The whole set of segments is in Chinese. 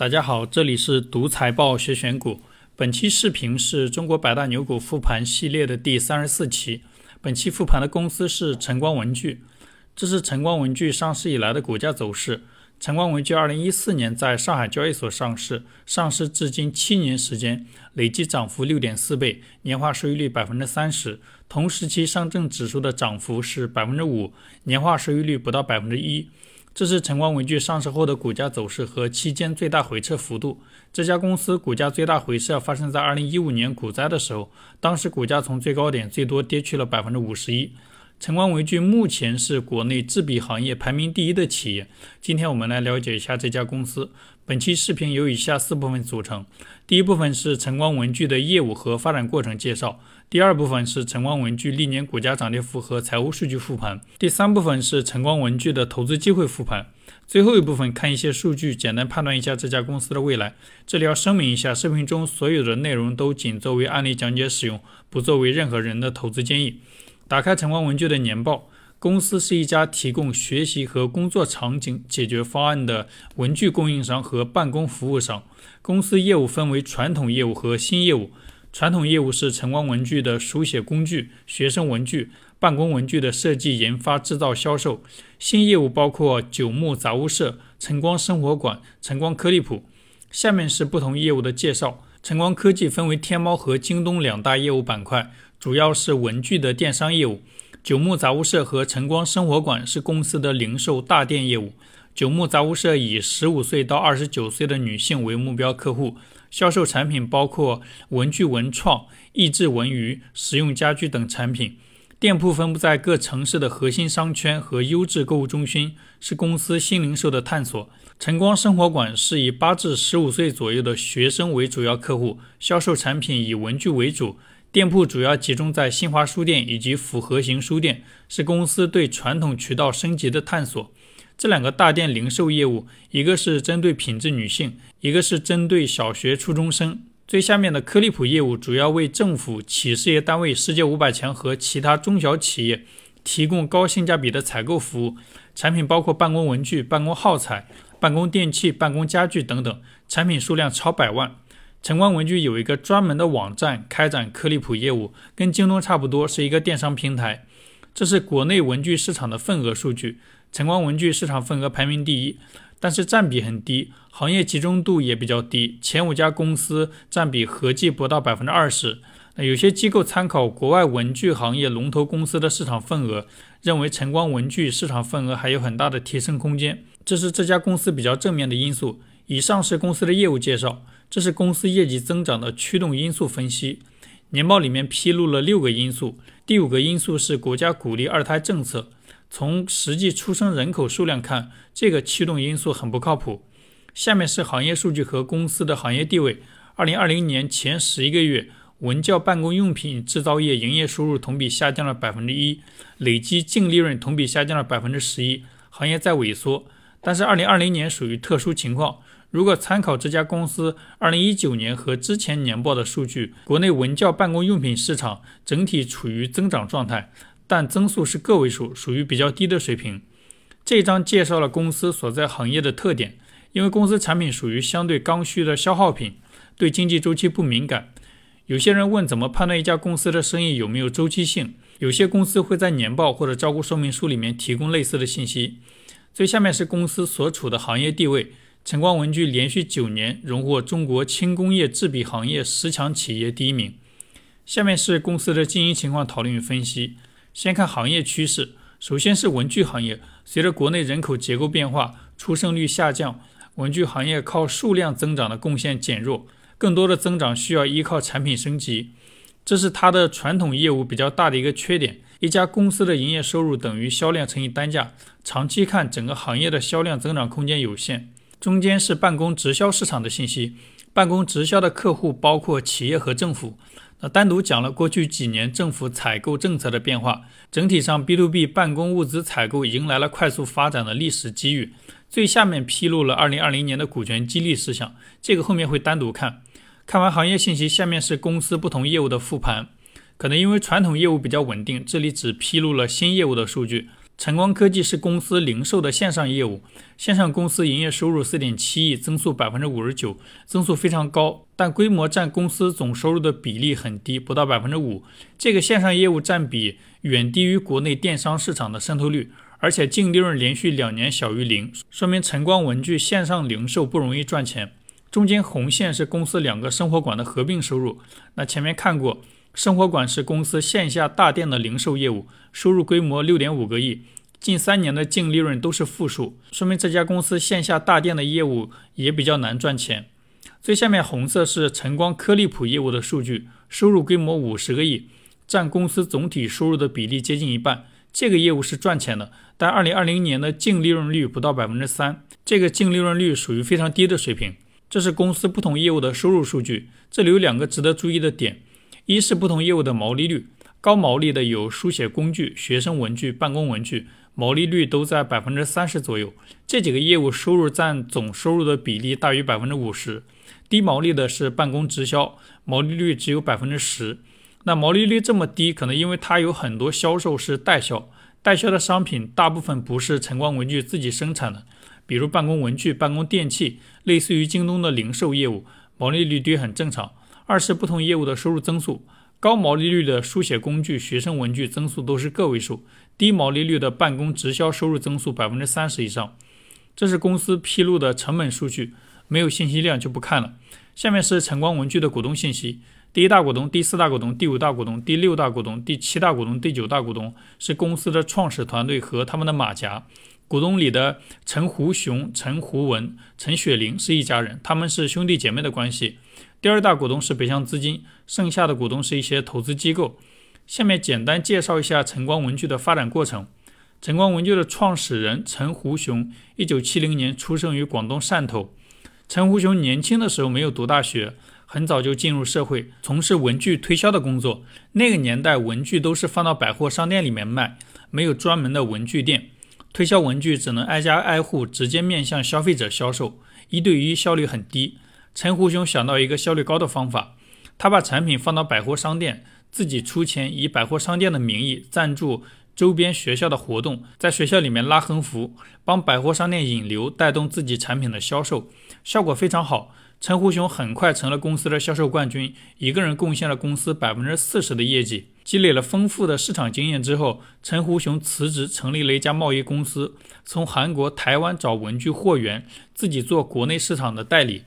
大家好，这里是独财报学选股。本期视频是中国百大牛股复盘系列的第三十四期。本期复盘的公司是晨光文具。这是晨光文具上市以来的股价走势。晨光文具二零一四年在上海交易所上市，上市至今七年时间，累计涨幅六点四倍，年化收益率百分之三十。同时期上证指数的涨幅是百分之五，年化收益率不到百分之一。这是晨光文具上市后的股价走势和期间最大回撤幅度。这家公司股价最大回撤发生在2015年股灾的时候，当时股价从最高点最多跌去了百分之五十一。晨光文具目前是国内制笔行业排名第一的企业。今天我们来了解一下这家公司。本期视频由以下四部分组成：第一部分是晨光文具的业务和发展过程介绍；第二部分是晨光文具历年股价涨跌幅和财务数据复盘；第三部分是晨光文具的投资机会复盘；最后一部分看一些数据，简单判断一下这家公司的未来。这里要声明一下，视频中所有的内容都仅作为案例讲解使用，不作为任何人的投资建议。打开晨光文具的年报，公司是一家提供学习和工作场景解决方案的文具供应商和办公服务商。公司业务分为传统业务和新业务。传统业务是晨光文具的书写工具、学生文具、办公文具的设计、研发、制造、销售。新业务包括九牧杂物社、晨光生活馆、晨光颗粒谱。下面是不同业务的介绍。晨光科技分为天猫和京东两大业务板块。主要是文具的电商业务，九牧杂物社和晨光生活馆是公司的零售大店业务。九牧杂物社以十五岁到二十九岁的女性为目标客户，销售产品包括文具文创、益智文娱、实用家居等产品。店铺分布在各城市的核心商圈和优质购物中心，是公司新零售的探索。晨光生活馆是以八至十五岁左右的学生为主要客户，销售产品以文具为主。店铺主要集中在新华书店以及复合型书店，是公司对传统渠道升级的探索。这两个大店零售业务，一个是针对品质女性，一个是针对小学、初中生。最下面的科利普业务主要为政府、企事业单位、世界五百强和其他中小企业提供高性价比的采购服务。产品包括办公文具、办公耗材、办公电器、办公家具等等，产品数量超百万。晨光文具有一个专门的网站开展科利普业务，跟京东差不多，是一个电商平台。这是国内文具市场的份额数据，晨光文具市场份额排名第一，但是占比很低，行业集中度也比较低，前五家公司占比合计不到百分之二十。那有些机构参考国外文具行业龙头公司的市场份额，认为晨光文具市场份额还有很大的提升空间，这是这家公司比较正面的因素。以上是公司的业务介绍。这是公司业绩增长的驱动因素分析。年报里面披露了六个因素，第五个因素是国家鼓励二胎政策。从实际出生人口数量看，这个驱动因素很不靠谱。下面是行业数据和公司的行业地位。二零二零年前十一个月，文教办公用品制造业营业收入同比下降了百分之一，累计净利润同比下降了百分之十一，行业在萎缩。但是二零二零年属于特殊情况。如果参考这家公司2019年和之前年报的数据，国内文教办公用品市场整体处于增长状态，但增速是个位数，属于比较低的水平。这一章介绍了公司所在行业的特点，因为公司产品属于相对刚需的消耗品，对经济周期不敏感。有些人问怎么判断一家公司的生意有没有周期性？有些公司会在年报或者招股说明书里面提供类似的信息。最下面是公司所处的行业地位。晨光文具连续九年荣获中国轻工业制笔行业十强企业第一名。下面是公司的经营情况讨论与分析。先看行业趋势，首先是文具行业。随着国内人口结构变化，出生率下降，文具行业靠数量增长的贡献减弱，更多的增长需要依靠产品升级，这是它的传统业务比较大的一个缺点。一家公司的营业收入等于销量乘以单价，长期看整个行业的销量增长空间有限。中间是办公直销市场的信息，办公直销的客户包括企业和政府。那单独讲了过去几年政府采购政策的变化，整体上 B to B 办公物资采购迎来了快速发展的历史机遇。最下面披露了2020年的股权激励事项，这个后面会单独看。看完行业信息，下面是公司不同业务的复盘。可能因为传统业务比较稳定，这里只披露了新业务的数据。晨光科技是公司零售的线上业务，线上公司营业收入四点七亿，增速百分之五十九，增速非常高，但规模占公司总收入的比例很低，不到百分之五。这个线上业务占比远低于国内电商市场的渗透率，而且净利润连续两年小于零，说明晨光文具线上零售不容易赚钱。中间红线是公司两个生活馆的合并收入，那前面看过。生活馆是公司线下大店的零售业务，收入规模六点五个亿，近三年的净利润都是负数，说明这家公司线下大店的业务也比较难赚钱。最下面红色是晨光颗粒谱业务的数据，收入规模五十个亿，占公司总体收入的比例接近一半。这个业务是赚钱的，但二零二零年的净利润率不到百分之三，这个净利润率属于非常低的水平。这是公司不同业务的收入数据，这里有两个值得注意的点。一是不同业务的毛利率，高毛利的有书写工具、学生文具、办公文具，毛利率都在百分之三十左右。这几个业务收入占总收入的比例大于百分之五十。低毛利的是办公直销，毛利率只有百分之十。那毛利率这么低，可能因为它有很多销售是代销，代销的商品大部分不是晨光文具自己生产的，比如办公文具、办公电器，类似于京东的零售业务，毛利率低很正常。二是不同业务的收入增速，高毛利率的书写工具、学生文具增速都是个位数，低毛利率的办公直销收入增速百分之三十以上。这是公司披露的成本数据，没有信息量就不看了。下面是晨光文具的股东信息：第一大股东、第四大股东、第五大股东、第六大股东、第七大股东、第九大股东是公司的创始团队和他们的马甲。股东里的陈胡雄、陈胡文、陈雪玲是一家人，他们是兄弟姐妹的关系。第二大股东是北向资金，剩下的股东是一些投资机构。下面简单介绍一下晨光文具的发展过程。晨光文具的创始人陈胡雄，一九七零年出生于广东汕头。陈胡雄年轻的时候没有读大学，很早就进入社会，从事文具推销的工作。那个年代，文具都是放到百货商店里面卖，没有专门的文具店，推销文具只能挨家挨户，直接面向消费者销售，一对一效率很低。陈胡兄想到一个效率高的方法，他把产品放到百货商店，自己出钱，以百货商店的名义赞助周边学校的活动，在学校里面拉横幅，帮百货商店引流，带动自己产品的销售，效果非常好。陈胡雄很快成了公司的销售冠军，一个人贡献了公司百分之四十的业绩。积累了丰富的市场经验之后，陈胡雄辞职，成立了一家贸易公司，从韩国、台湾找文具货源，自己做国内市场的代理。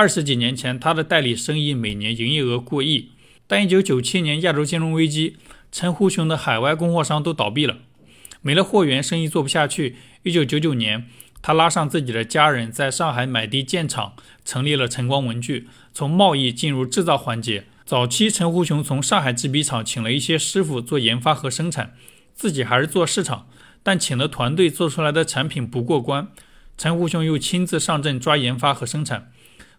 二十几年前，他的代理生意每年营业额过亿。但一九九七年亚洲金融危机，陈胡雄的海外供货商都倒闭了，没了货源，生意做不下去。一九九九年，他拉上自己的家人，在上海买地建厂，成立了晨光文具，从贸易进入制造环节。早期，陈胡雄从上海制笔厂请了一些师傅做研发和生产，自己还是做市场，但请的团队做出来的产品不过关，陈胡雄又亲自上阵抓研发和生产。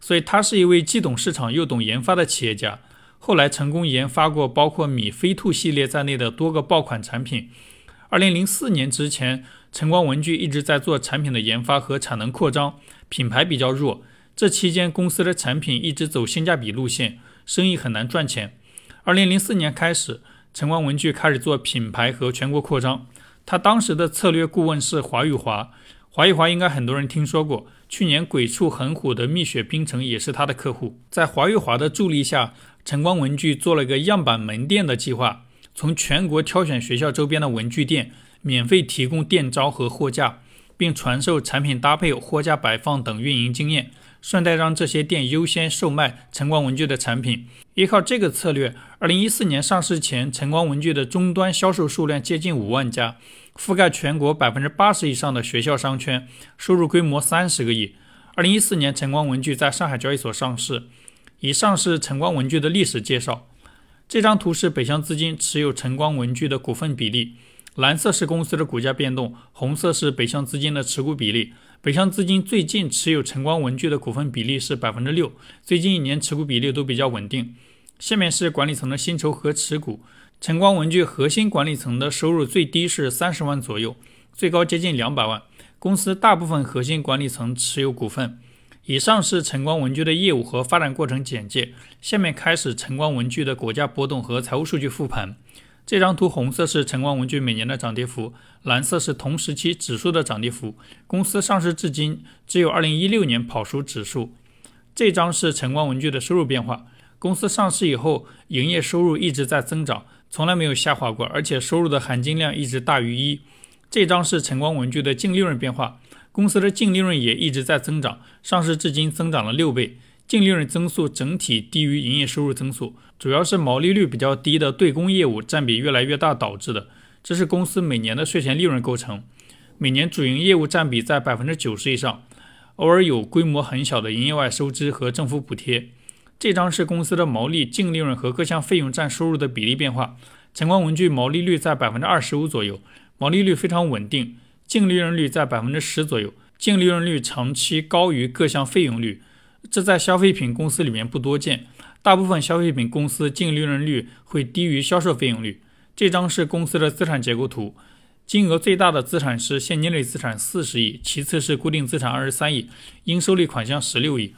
所以，他是一位既懂市场又懂研发的企业家。后来，成功研发过包括米飞兔系列在内的多个爆款产品。二零零四年之前，晨光文具一直在做产品的研发和产能扩张，品牌比较弱。这期间，公司的产品一直走性价比路线，生意很难赚钱。二零零四年开始，晨光文具开始做品牌和全国扩张。他当时的策略顾问是华玉华。华玉华应该很多人听说过，去年鬼畜很火的蜜雪冰城也是他的客户。在华玉华的助力下，晨光文具做了个样板门店的计划，从全国挑选学校周边的文具店，免费提供店招和货架，并传授产品搭配、货架摆放等运营经验，顺带让这些店优先售卖晨光文具的产品。依靠这个策略，二零一四年上市前，晨光文具的终端销售数量接近五万家。覆盖全国百分之八十以上的学校商圈，收入规模三十个亿。二零一四年，晨光文具在上海交易所上市。以上是晨光文具的历史介绍。这张图是北向资金持有晨光文具的股份比例，蓝色是公司的股价变动，红色是北向资金的持股比例。北向资金最近持有晨光文具的股份比例是百分之六，最近一年持股比例都比较稳定。下面是管理层的薪酬和持股。晨光文具核心管理层的收入最低是三十万左右，最高接近两百万。公司大部分核心管理层持有股份。以上是晨光文具的业务和发展过程简介。下面开始晨光文具的股价波动和财务数据复盘。这张图红色是晨光文具每年的涨跌幅，蓝色是同时期指数的涨跌幅。公司上市至今，只有2016年跑输指数。这张是晨光文具的收入变化。公司上市以后，营业收入一直在增长，从来没有下滑过，而且收入的含金量一直大于一。这张是晨光文具的净利润变化，公司的净利润也一直在增长，上市至今增长了六倍，净利润增速整体低于营业收入增速，主要是毛利率比较低的对公业务占比越来越大导致的。这是公司每年的税前利润构成，每年主营业务占比在百分之九十以上，偶尔有规模很小的营业外收支和政府补贴。这张是公司的毛利、净利润和各项费用占收入的比例变化。晨光文具毛利率在百分之二十五左右，毛利率非常稳定；净利润率在百分之十左右，净利润率长期高于各项费用率，这在消费品公司里面不多见。大部分消费品公司净利润率会低于销售费用率。这张是公司的资产结构图，金额最大的资产是现金类资产四十亿，其次是固定资产二十三亿，应收类款项十六亿。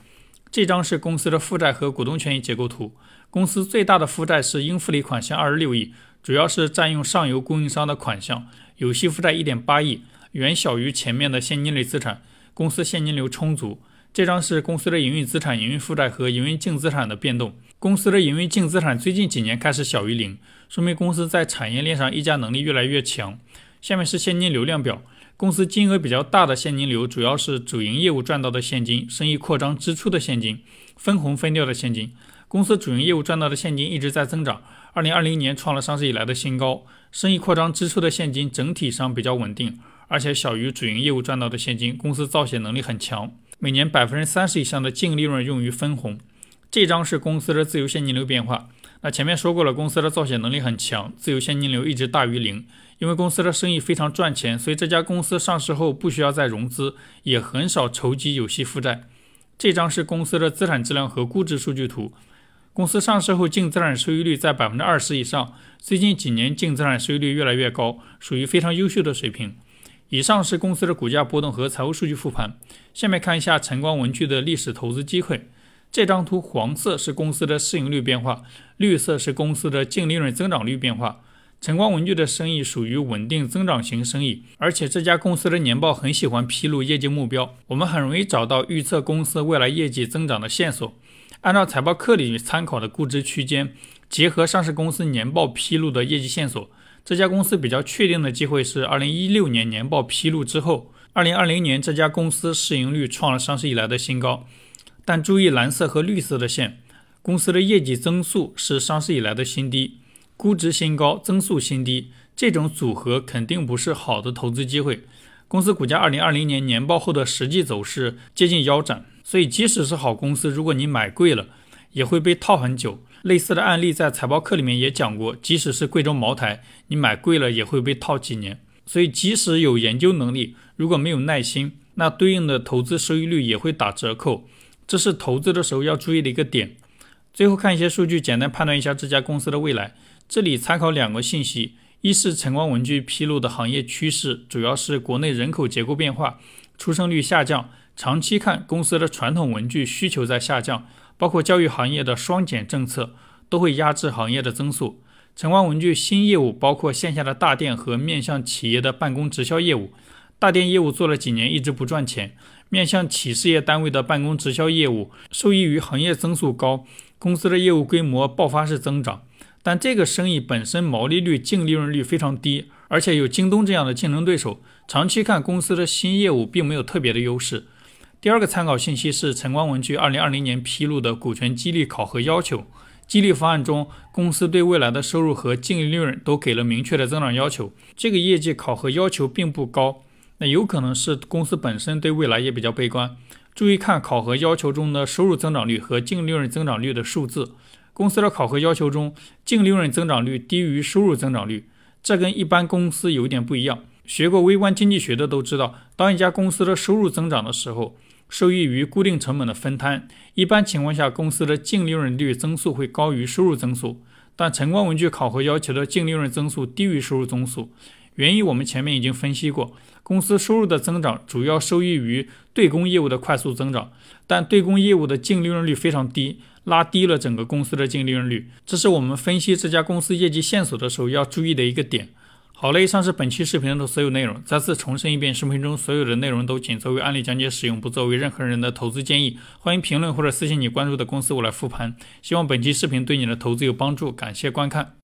这张是公司的负债和股东权益结构图。公司最大的负债是应付类款项二十六亿，主要是占用上游供应商的款项；有息负债一点八亿，远小于前面的现金类资产。公司现金流充足。这张是公司的营运资产、营运负债和营运净资产的变动。公司的营运净资产最近几年开始小于零，说明公司在产业链上溢价能力越来越强。下面是现金流量表。公司金额比较大的现金流，主要是主营业务赚到的现金、生意扩张支出的现金、分红分掉的现金。公司主营业务赚到的现金一直在增长，二零二零年创了上市以来的新高。生意扩张支出的现金整体上比较稳定，而且小于主营业务赚到的现金。公司造血能力很强，每年百分之三十以上的净利润用于分红。这张是公司的自由现金流变化。那前面说过了，公司的造血能力很强，自由现金流一直大于零。因为公司的生意非常赚钱，所以这家公司上市后不需要再融资，也很少筹集有息负债。这张是公司的资产质量和估值数据图。公司上市后净资产收益率在百分之二十以上，最近几年净资产收益率越来越高，属于非常优秀的水平。以上是公司的股价波动和财务数据复盘。下面看一下晨光文具的历史投资机会。这张图黄色是公司的市盈率变化，绿色是公司的净利润增长率变化。晨光文具的生意属于稳定增长型生意，而且这家公司的年报很喜欢披露业绩目标，我们很容易找到预测公司未来业绩增长的线索。按照财报课里参考的估值区间，结合上市公司年报披露的业绩线索，这家公司比较确定的机会是二零一六年年报披露之后，二零二零年这家公司市盈率创了上市以来的新高。但注意蓝色和绿色的线，公司的业绩增速是上市以来的新低。估值新高，增速新低，这种组合肯定不是好的投资机会。公司股价二零二零年年报后的实际走势接近腰斩，所以即使是好公司，如果你买贵了，也会被套很久。类似的案例在财报课里面也讲过，即使是贵州茅台，你买贵了也会被套几年。所以即使有研究能力，如果没有耐心，那对应的投资收益率也会打折扣。这是投资的时候要注意的一个点。最后看一些数据，简单判断一下这家公司的未来。这里参考两个信息：一是晨光文具披露的行业趋势，主要是国内人口结构变化，出生率下降。长期看，公司的传统文具需求在下降，包括教育行业的双减政策都会压制行业的增速。晨光文具新业务包括线下的大店和面向企业的办公直销业务。大店业务做了几年一直不赚钱，面向企事业单位的办公直销业务受益于行业增速高，公司的业务规模爆发式增长。但这个生意本身毛利率、净利润率非常低，而且有京东这样的竞争对手。长期看，公司的新业务并没有特别的优势。第二个参考信息是晨光文具2020年披露的股权激励考核要求。激励方案中，公司对未来的收入和净利润都给了明确的增长要求。这个业绩考核要求并不高，那有可能是公司本身对未来也比较悲观。注意看考核要求中的收入增长率和净利润增长率的数字。公司的考核要求中，净利润增长率低于收入增长率，这跟一般公司有点不一样。学过微观经济学的都知道，当一家公司的收入增长的时候，受益于固定成本的分摊，一般情况下，公司的净利润率增速会高于收入增速。但晨光文具考核要求的净利润增速低于收入增速，原因我们前面已经分析过。公司收入的增长主要受益于对公业务的快速增长，但对公业务的净利润率非常低，拉低了整个公司的净利润率。这是我们分析这家公司业绩线索的时候要注意的一个点。好了，以上是本期视频的所有内容。再次重申一遍，视频中所有的内容都仅作为案例讲解使用，不作为任何人的投资建议。欢迎评论或者私信你关注的公司，我来复盘。希望本期视频对你的投资有帮助，感谢观看。